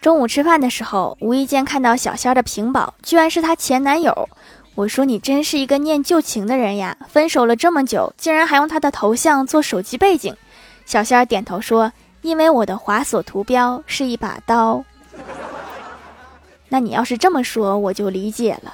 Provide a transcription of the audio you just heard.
中午吃饭的时候无意间看到小仙儿的屏保居然是她前男友。我说你真是一个念旧情的人呀分手了这么久竟然还用他的头像做手机背景。小仙儿点头说因为我的滑索图标是一把刀。那你要是这么说我就理解了。